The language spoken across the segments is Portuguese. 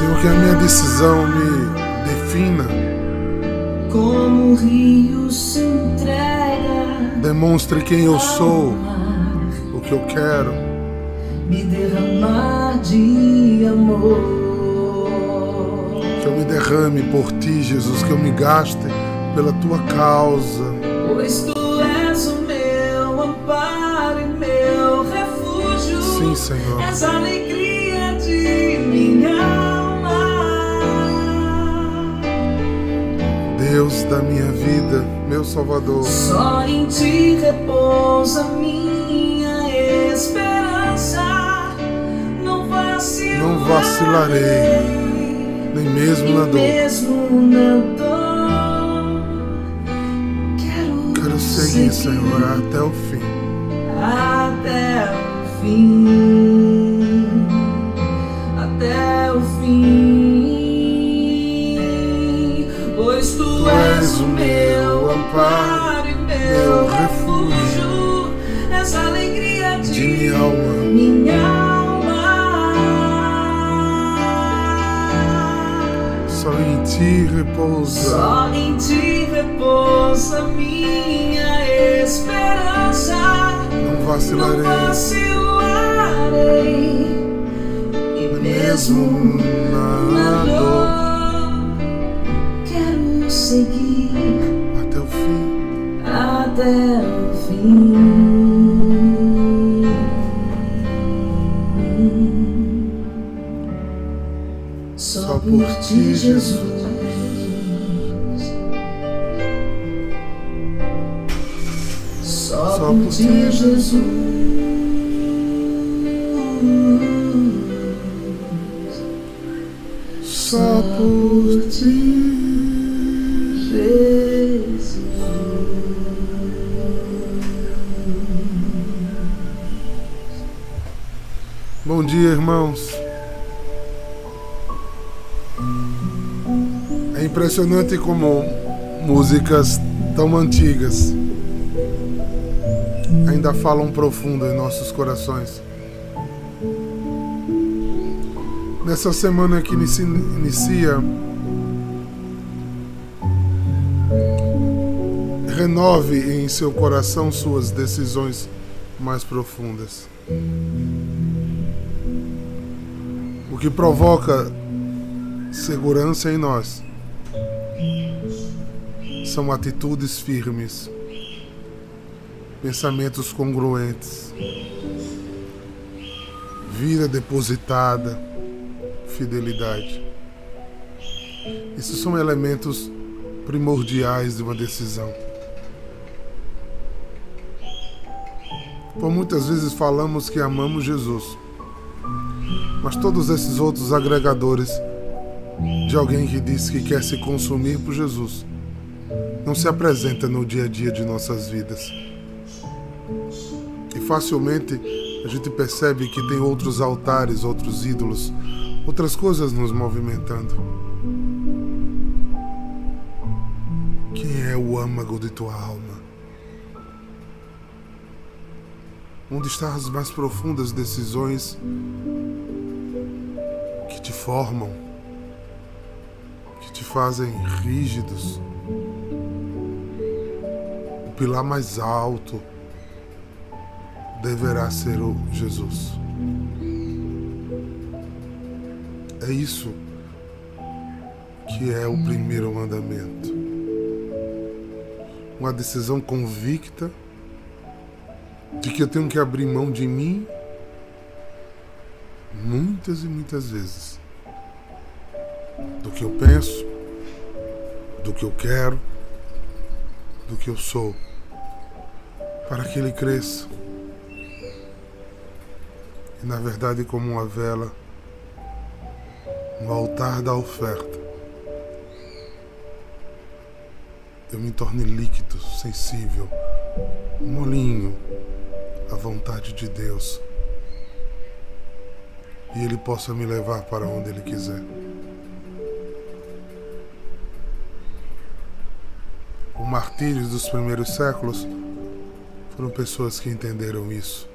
Senhor, que a minha decisão me defina. Como o rio se entrega. Demonstre quem eu sou, o que eu quero. Me derramar de amor. Que eu me derrame por ti, Jesus, que eu me gaste pela tua causa. Pois tu és o meu amparo e meu refúgio. Sim, Senhor. És alegria Deus da minha vida, meu Salvador. Só em ti repousa minha esperança. Não vacilarei. Não vacilarei, nem mesmo na dor. Mesmo na dor. Quero, Quero seguir, Senhor, até o fim. Até o fim. Ti repousa. Só em ti repousa minha esperança. Não Não vacilarei, vacilarei. E mesmo na dor, quero seguir até o fim. até o fim. Só por ti, Jesus. Só, por ti, Jesus. Só por ti. Jesus. Bom dia, irmãos. É impressionante como músicas tão antigas ainda falam profundo em nossos corações. Nessa semana que inici- inicia, renove em seu coração suas decisões mais profundas. O que provoca segurança em nós são atitudes firmes, pensamentos congruentes, vida depositada, fidelidade. Isso são elementos primordiais de uma decisão. Por muitas vezes falamos que amamos Jesus, mas todos esses outros agregadores de alguém que diz que quer se consumir por Jesus não se apresenta no dia a dia de nossas vidas. Facilmente a gente percebe que tem outros altares, outros ídolos, outras coisas nos movimentando. Quem é o âmago de tua alma? Onde estão as mais profundas decisões que te formam, que te fazem rígidos? O pilar mais alto deverá ser o Jesus. É isso que é o primeiro mandamento. Uma decisão convicta de que eu tenho que abrir mão de mim muitas e muitas vezes. Do que eu penso, do que eu quero, do que eu sou, para que ele cresça. E na verdade, como uma vela no altar da oferta, eu me torne líquido, sensível, molinho à vontade de Deus. E Ele possa me levar para onde Ele quiser. O martírio dos primeiros séculos foram pessoas que entenderam isso.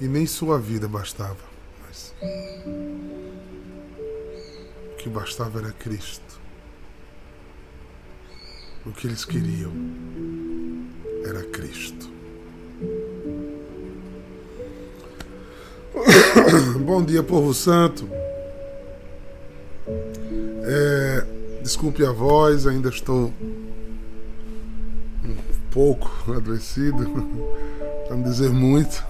E nem sua vida bastava. Mas. O que bastava era Cristo. O que eles queriam era Cristo. Bom dia, povo santo. É, desculpe a voz, ainda estou um pouco adoecido, para não dizer muito.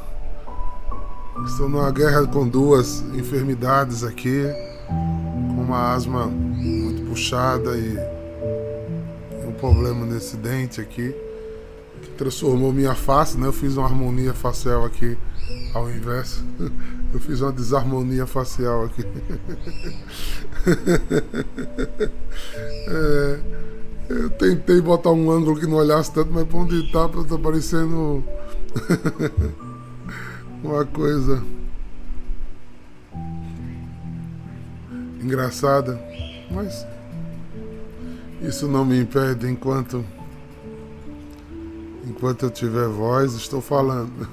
Estou numa guerra com duas enfermidades aqui, com uma asma muito puxada e um problema nesse dente aqui, que transformou minha face, né? Eu fiz uma harmonia facial aqui ao inverso. Eu fiz uma desarmonia facial aqui. É, eu tentei botar um ângulo que não olhasse tanto, mas pra onde tá, tá parecendo uma coisa engraçada. Mas isso não me impede enquanto enquanto eu tiver voz, estou falando.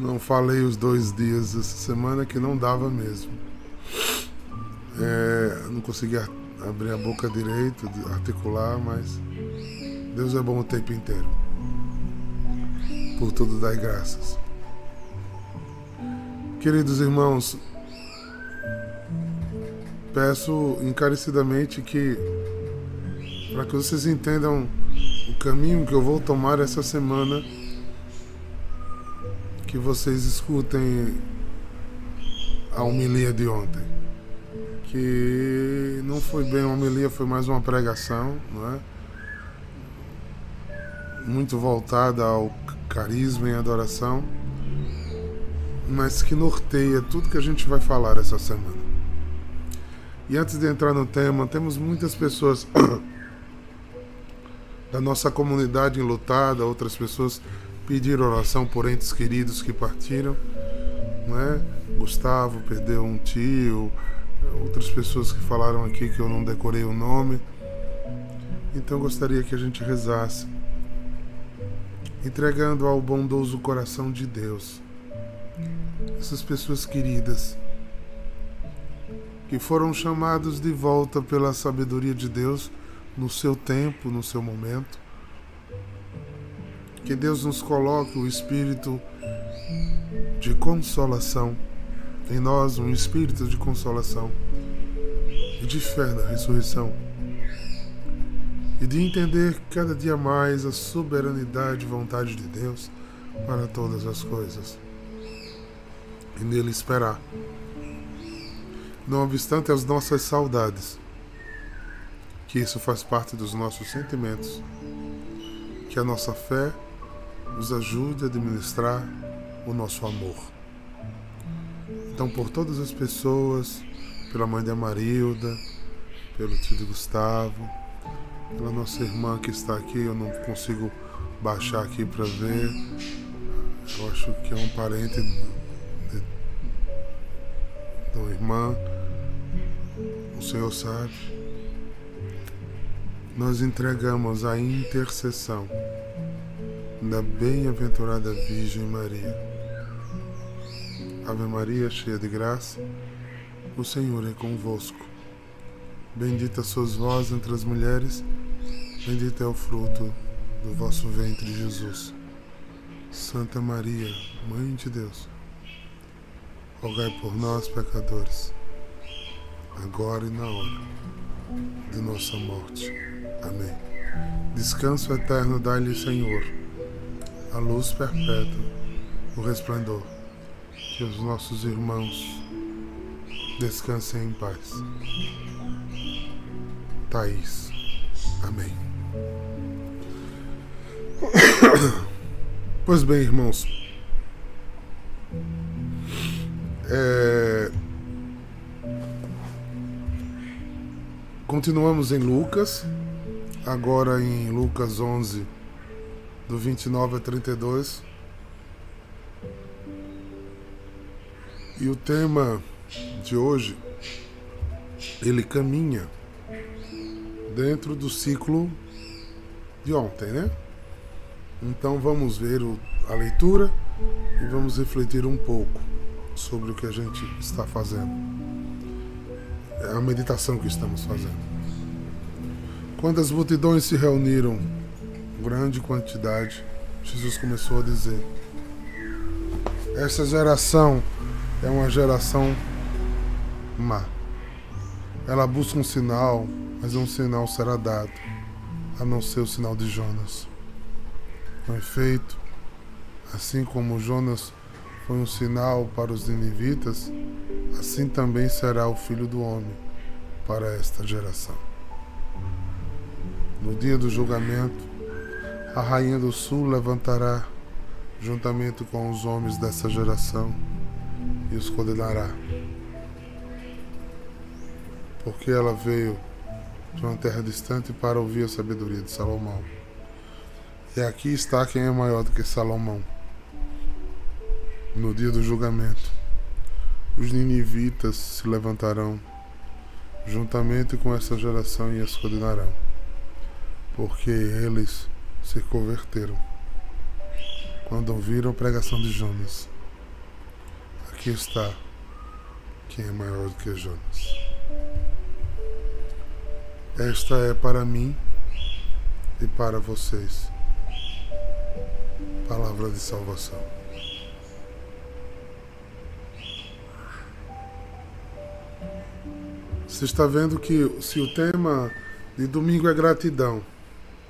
Não falei os dois dias essa semana que não dava mesmo. É, não conseguia abrir a boca direito, articular, mas Deus é bom o tempo inteiro. Por tudo dai graças. Queridos irmãos, peço encarecidamente que, para que vocês entendam o caminho que eu vou tomar essa semana, que vocês escutem a homilia de ontem. Que não foi bem uma homilia, foi mais uma pregação, não é? Muito voltada ao carisma e adoração, mas que norteia tudo que a gente vai falar essa semana. E antes de entrar no tema, temos muitas pessoas da nossa comunidade enlutada, outras pessoas pedir oração por entes queridos que partiram. Né? Gustavo perdeu um tio, outras pessoas que falaram aqui que eu não decorei o nome. Então gostaria que a gente rezasse, entregando ao bondoso coração de Deus essas pessoas queridas que foram chamados de volta pela sabedoria de Deus no seu tempo, no seu momento que Deus nos coloque o espírito de consolação em nós, um espírito de consolação e de fé na ressurreição. E de entender cada dia mais a soberanidade e vontade de Deus para todas as coisas. E nele esperar. Não obstante as nossas saudades, que isso faz parte dos nossos sentimentos, que a nossa fé nos ajude a administrar o nosso amor. Então, por todas as pessoas, pela mãe da Marilda, pelo tio de Gustavo, pela nossa irmã que está aqui, eu não consigo baixar aqui para ver. Eu acho que é um parente de, uma irmã. O Senhor sabe. Nós entregamos a intercessão da bem-aventurada Virgem Maria. Ave Maria, cheia de graça, o Senhor é convosco. Bendita sois vós entre as mulheres, bendito é o fruto do vosso ventre, Jesus. Santa Maria, Mãe de Deus, rogai por nós, pecadores, agora e na hora de nossa morte. Amém. Descanso eterno dai-lhe, Senhor a luz perpétua, o resplendor. Que os nossos irmãos descansem em paz. Thaís. Amém. Pois bem, irmãos. É... Continuamos em Lucas, agora em Lucas 11 do 29 a 32. E o tema de hoje, ele caminha dentro do ciclo de ontem, né? Então vamos ver o, a leitura e vamos refletir um pouco. sobre o que a gente está fazendo. É a meditação que estamos fazendo. Quando as multidões se reuniram, grande quantidade, Jesus começou a dizer: Essa geração é uma geração má. Ela busca um sinal, mas um sinal será dado, a não ser o sinal de Jonas. Com efeito, assim como Jonas foi um sinal para os ninivitas, assim também será o filho do homem para esta geração. No dia do julgamento, a rainha do sul levantará juntamente com os homens dessa geração e os condenará. Porque ela veio de uma terra distante para ouvir a sabedoria de Salomão. E aqui está quem é maior do que Salomão. No dia do julgamento, os ninivitas se levantarão juntamente com essa geração e as condenarão, porque eles se converteram quando ouviram a pregação de Jonas. Aqui está quem é maior do que Jonas. Esta é para mim e para vocês palavra de salvação. Você está vendo que se o tema de domingo é gratidão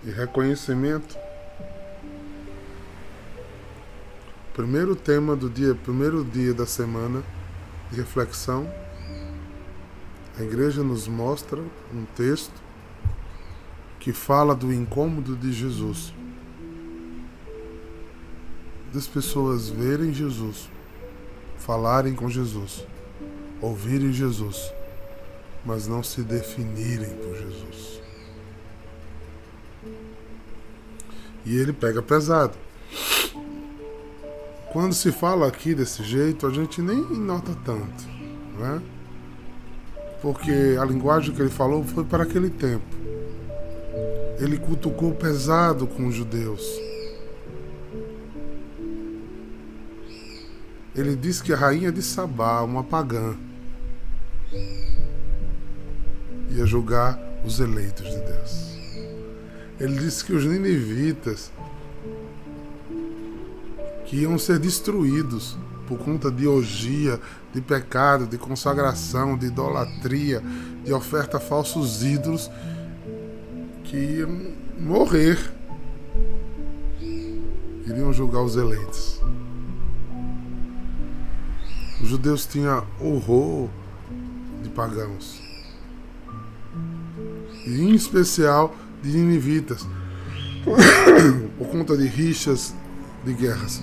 e reconhecimento, primeiro tema do dia, primeiro dia da semana de reflexão, a igreja nos mostra um texto que fala do incômodo de Jesus. Das pessoas verem Jesus, falarem com Jesus, ouvirem Jesus, mas não se definirem por Jesus. E ele pega pesado. Quando se fala aqui desse jeito, a gente nem nota tanto, né? Porque a linguagem que ele falou foi para aquele tempo. Ele cutucou pesado com os judeus. Ele disse que a rainha de Sabá, uma pagã, ia julgar os eleitos de Deus. Ele disse que os ninivitas que iam ser destruídos por conta de orgia, de pecado, de consagração, de idolatria, de oferta a falsos ídolos, que morrer. Iriam julgar os eleitos. Os judeus tinham horror de pagãos. E em especial de ninivitas, por conta de rixas, de guerras.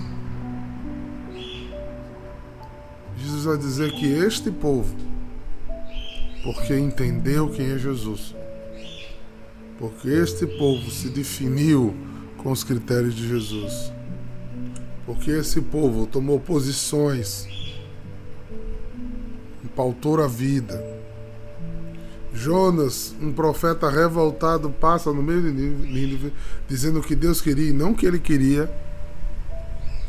Vai dizer que este povo, porque entendeu quem é Jesus, porque este povo se definiu com os critérios de Jesus, porque esse povo tomou posições, pautou a vida. Jonas, um profeta revoltado, passa no meio de Nínive, dizendo o que Deus queria e não o que ele queria.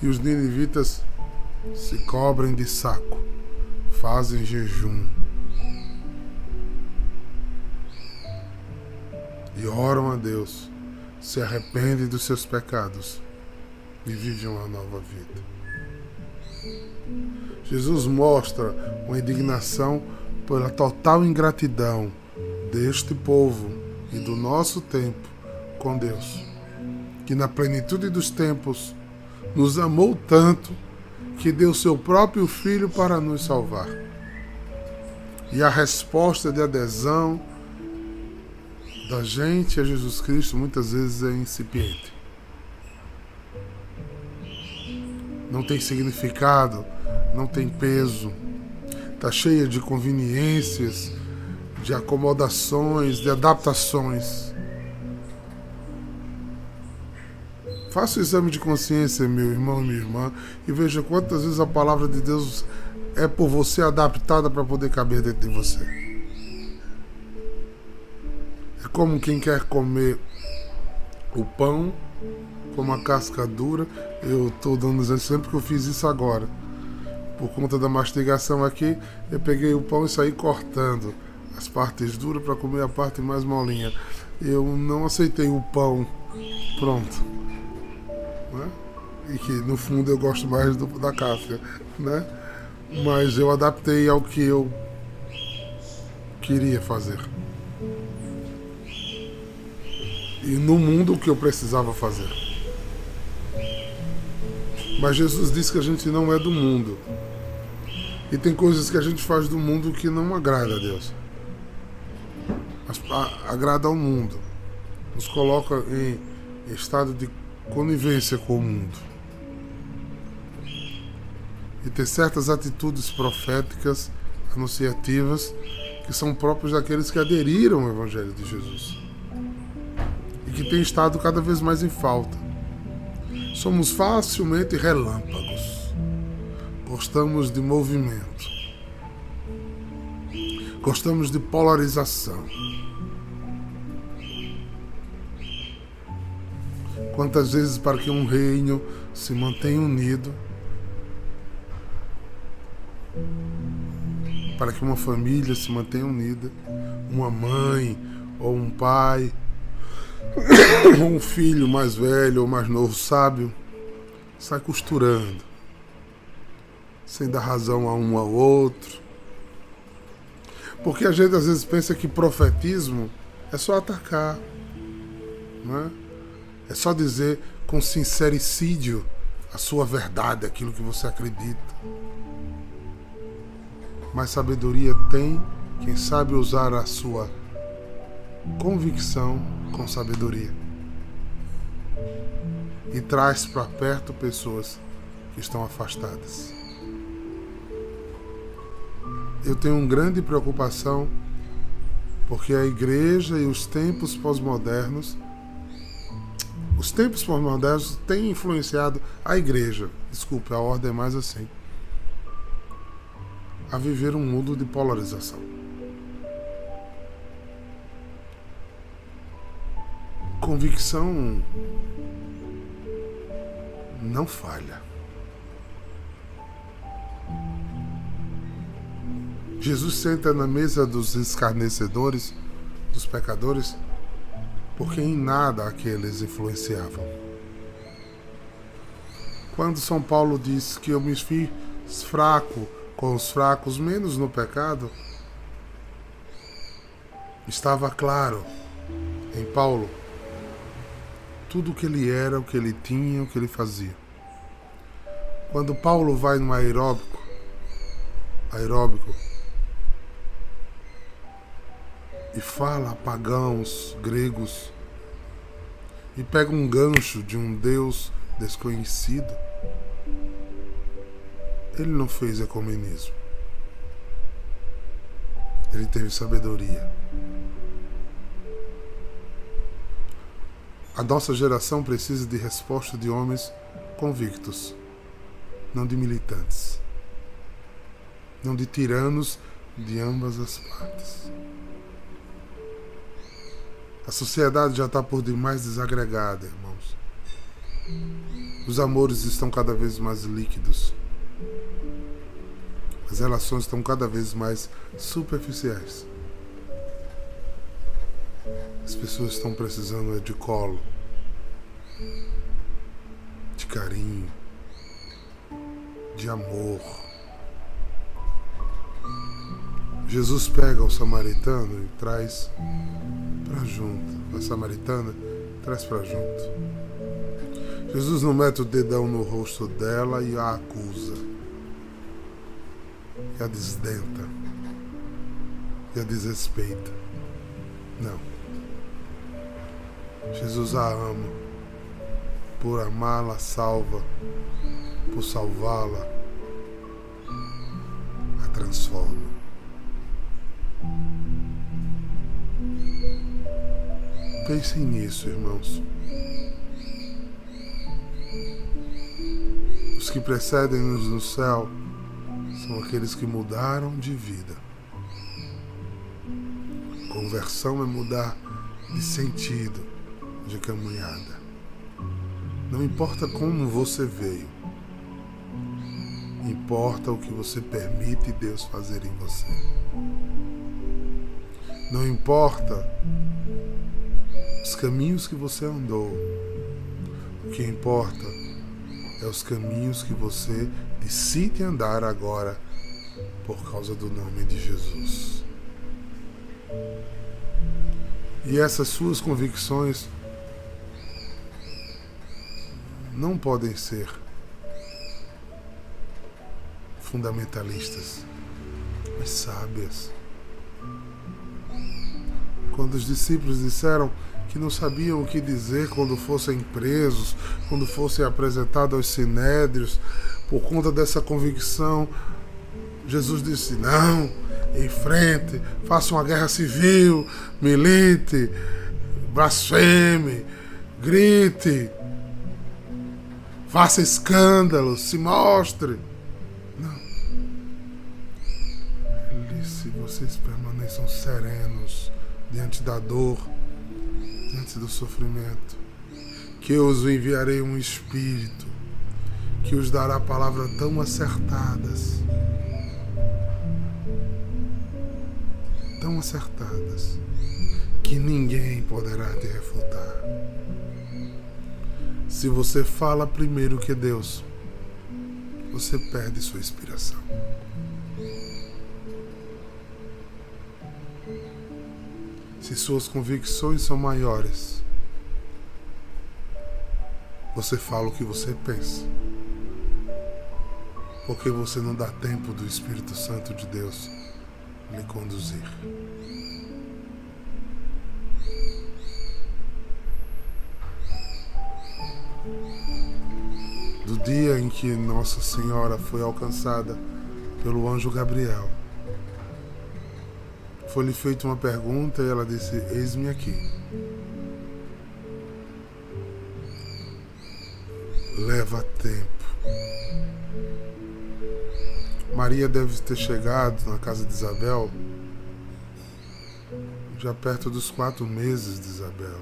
E os ninivitas se cobrem de saco, fazem jejum e oram a Deus, se arrependem dos seus pecados e vivem uma nova vida. Jesus mostra uma indignação pela total ingratidão deste povo e do nosso tempo com Deus, que na plenitude dos tempos nos amou tanto que deu seu próprio filho para nos salvar. E a resposta de adesão da gente a Jesus Cristo muitas vezes é incipiente. Não tem significado, não tem peso, está cheia de conveniências, de acomodações, de adaptações. Faça o exame de consciência, meu irmão e minha irmã, e veja quantas vezes a palavra de Deus é por você adaptada para poder caber dentro de você. É como quem quer comer o pão com uma casca dura. Eu estou dando exemplo sempre que eu fiz isso agora. por conta da mastigação aqui, eu peguei o pão e saí cortando as partes duras para comer a parte mais molinha. Eu não aceitei o pão pronto. Né? E que no fundo eu gosto mais do, da casca, né? Mas eu adaptei ao que eu queria fazer. E no mundo o que eu precisava fazer. Mas Jesus disse que a gente não é do mundo. E tem coisas que a gente faz do mundo que não agrada a Deus. Mas agrada ao mundo. Nos coloca em estado de conivência com o mundo. E tem certas atitudes proféticas, anunciativas, que são próprios daqueles que aderiram ao Evangelho de Jesus. E que têm estado cada vez mais em falta. Somos facilmente relâmpagos. Gostamos de movimento. Gostamos de polarização. Quantas vezes para que um reino se mantenha unido, para que uma família se mantenha unida, uma mãe ou um pai um filho mais velho ou mais novo, sábio, sai costurando, sem dar razão a um ao outro. Porque a gente às vezes pensa que profetismo é só atacar, não é? Só dizer com sincericídio a sua verdade, aquilo que você acredita. Mas sabedoria tem quem sabe usar a sua convicção com sabedoria. E traz para perto pessoas que estão afastadas. Eu tenho uma grande preocupação porque a igreja e os tempos pós-modernos os tempos pós-modernos têm influenciado a igreja, desculpe, a ordem é mais assim, a viver um mundo de polarização. convicção não falha. Jesus senta na mesa dos escarnecedores, dos pecadores, porque em nada aqueles influenciavam. Quando São Paulo diz que eu me fiz fraco com os fracos, menos no pecado, estava claro em Paulo tudo o que ele era, o que ele tinha, o que ele fazia. Quando Paulo vai no aeróbico, aeróbico e fala a pagãos, gregos, e pega um gancho de um Deus desconhecido, ele não fez ecumenismo. Ele teve sabedoria. A nossa geração precisa de resposta de homens convictos, não de militantes, não de tiranos de ambas as partes. A sociedade já está por demais desagregada, irmãos. Os amores estão cada vez mais líquidos. As relações estão cada vez mais superficiais. As pessoas estão precisando de colo, de carinho, de amor. Jesus pega o samaritano e traz para junto. A samaritana traz para junto. Jesus não mete o dedão no rosto dela e a acusa. E a desdenta. E a desrespeita. Não. Jesus a ama. Por amá-la, salva. Por salvá-la, a transforma. Pensem nisso, irmãos. Os que precedem-nos no céu são aqueles que mudaram de vida. Conversão é mudar de sentido de caminhada. Não importa como você veio, Importa o que você permite Deus fazer em você. Não importa os caminhos que você andou. O que importa é os caminhos que você decide andar agora por causa do nome de Jesus. E essas suas convicções não podem ser fundamentalistas, mas sábias. Quando os discípulos disseram que não sabiam o que dizer quando fossem presos, quando fossem apresentados aos sinédrios, por conta dessa convicção, Jesus disse: Não, em frente, faça uma guerra civil, milite, blasfeme, grite, faça escândalo, se mostre. Não. Vocês permaneçam serenos diante da dor do sofrimento, que eu os enviarei um espírito que os dará palavras tão acertadas, tão acertadas, que ninguém poderá te refutar. Se você fala primeiro que Deus, você perde sua inspiração. Se suas convicções são maiores, você fala o que você pensa. Porque você não dá tempo do Espírito Santo de Deus lhe conduzir. Do dia em que Nossa Senhora foi alcançada pelo anjo Gabriel, foi-lhe feita uma pergunta e ela disse: Eis-me aqui. Leva tempo. Maria deve ter chegado na casa de Isabel já perto dos quatro meses de Isabel.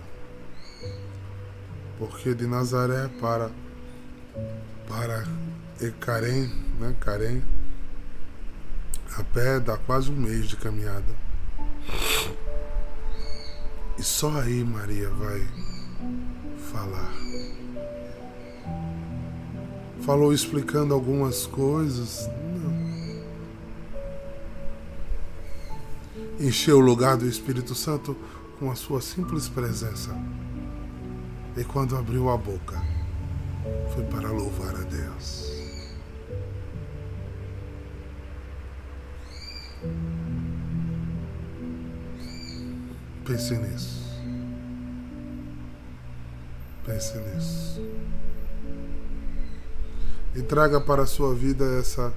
Porque de Nazaré para para Ecarém, né, Carém, a pé dá quase um mês de caminhada. E só aí Maria vai falar. Falou explicando algumas coisas. Não. Encheu o lugar do Espírito Santo com a sua simples presença. E quando abriu a boca, foi para louvar a Deus. Pense nisso. Pense nisso. E traga para a sua vida essa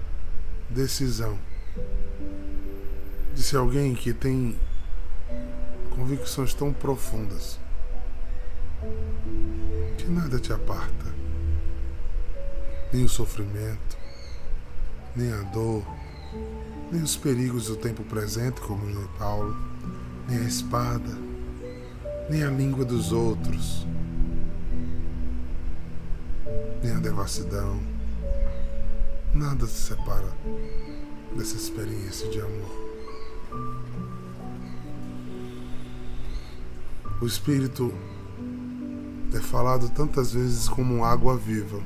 decisão de ser alguém que tem convicções tão profundas que nada te aparta, nem o sofrimento, nem a dor, nem os perigos do tempo presente, como em Paulo nem a espada, nem a língua dos outros, nem a devassidão. Nada se separa dessa experiência de amor. O Espírito é falado tantas vezes como água viva,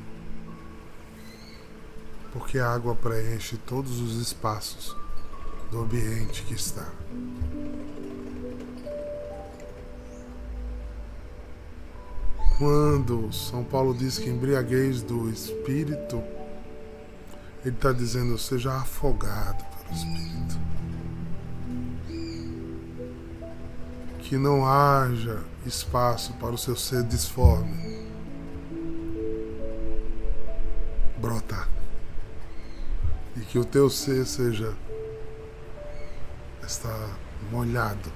porque a água preenche todos os espaços do ambiente que está. Quando São Paulo diz que embriaguez do Espírito, ele está dizendo seja afogado pelo Espírito. Que não haja espaço para o seu ser disforme brotar. E que o teu ser seja está molhado,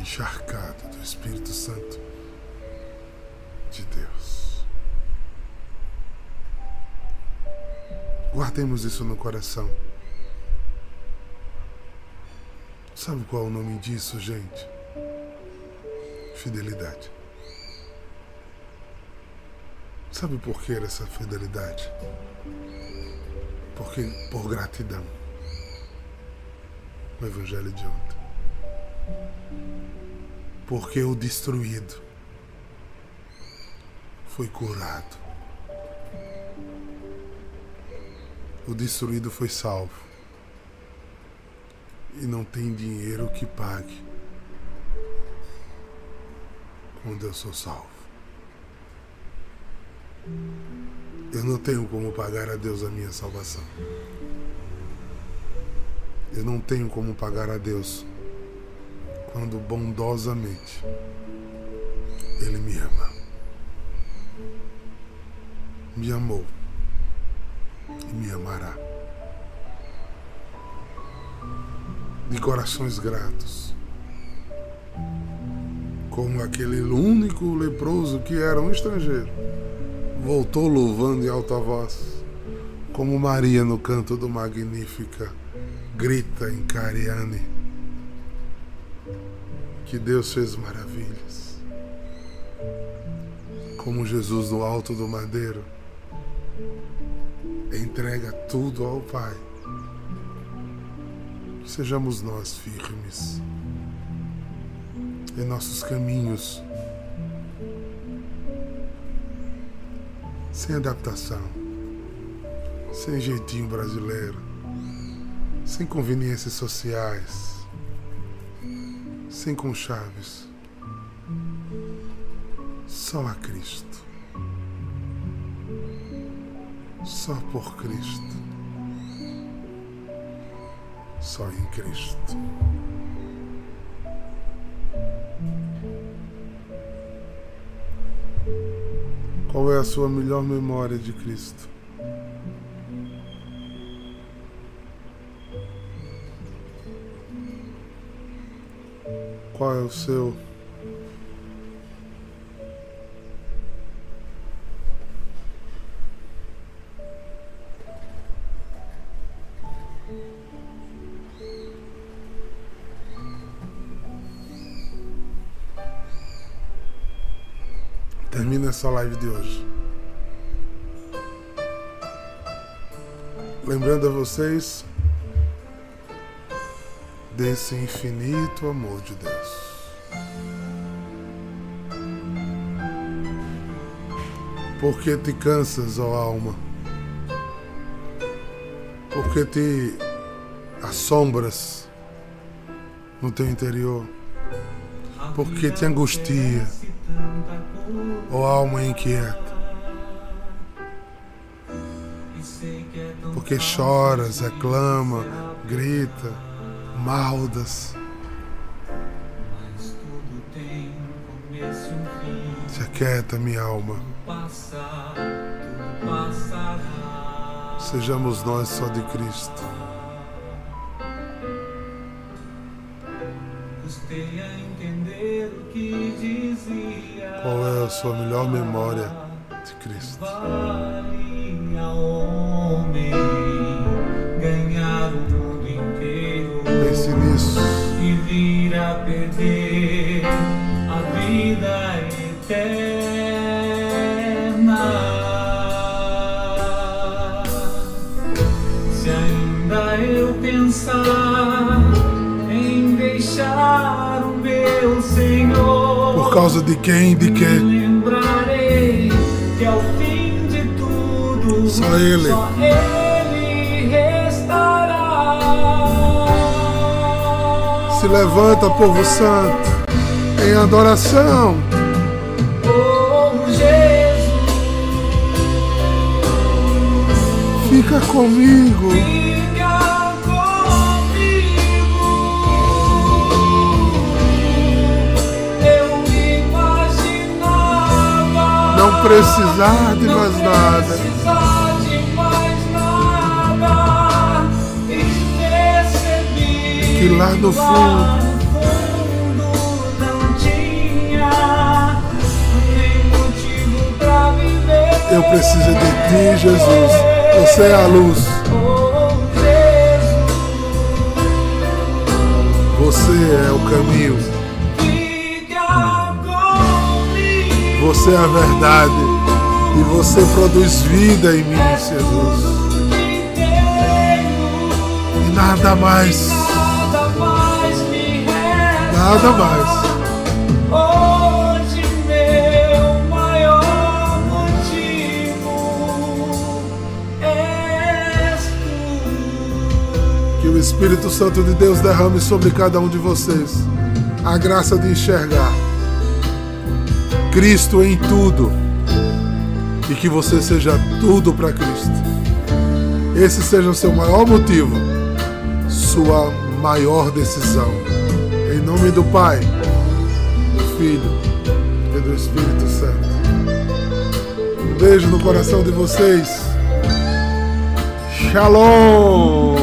encharcado do Espírito Santo de Deus. Guardemos isso no coração. Sabe qual é o nome disso, gente? Fidelidade. Sabe por que essa fidelidade? Porque por gratidão. O evangelho de ontem. Porque o destruído foi curado. O destruído foi salvo. E não tem dinheiro que pague quando eu sou salvo. Eu não tenho como pagar a Deus a minha salvação. Eu não tenho como pagar a Deus quando bondosamente Ele me ama. Me amou e me amará. De corações gratos. Como aquele único leproso que era um estrangeiro. Voltou louvando em alta voz. Como Maria no canto do Magnífica grita em Cariane que Deus fez maravilhas. Como Jesus no alto do madeiro entrega tudo ao Pai. Sejamos nós firmes em nossos caminhos, sem adaptação, sem jeitinho brasileiro, sem conveniências sociais, sem conchaves, só a Cristo só por Cristo. Só em Cristo. Qual é a sua melhor memória de Cristo? Qual é o seu live de hoje. Lembrando a vocês desse infinito amor de Deus. Por que te cansas, ó alma? Por que te assombras no teu interior? Por que te angustia? Ó oh, alma inquieta. Porque choras, reclama, grita, maldas. Se aquieta, minha alma. Sejamos nós só de Cristo. Qual é a sua melhor memória de Cristo? Causa de quem, de quê? Lembrarei que ao fim de tudo só Ele, só ele restará. Se levanta, povo santo, em adoração. Oh, Jesus, fica comigo. Precisar de mais nada. Que lá no fundo eu preciso de ti, Jesus. Você é a luz. Você é o caminho. Você é a verdade. E você produz vida em mim, Jesus. E nada mais. Nada mais. Que o Espírito Santo de Deus derrame sobre cada um de vocês a graça de enxergar Cristo em tudo e que você seja tudo para Cristo. Esse seja o seu maior motivo, sua maior decisão. Em nome do Pai, do Filho e do Espírito Santo. Um beijo no coração de vocês. Shalom!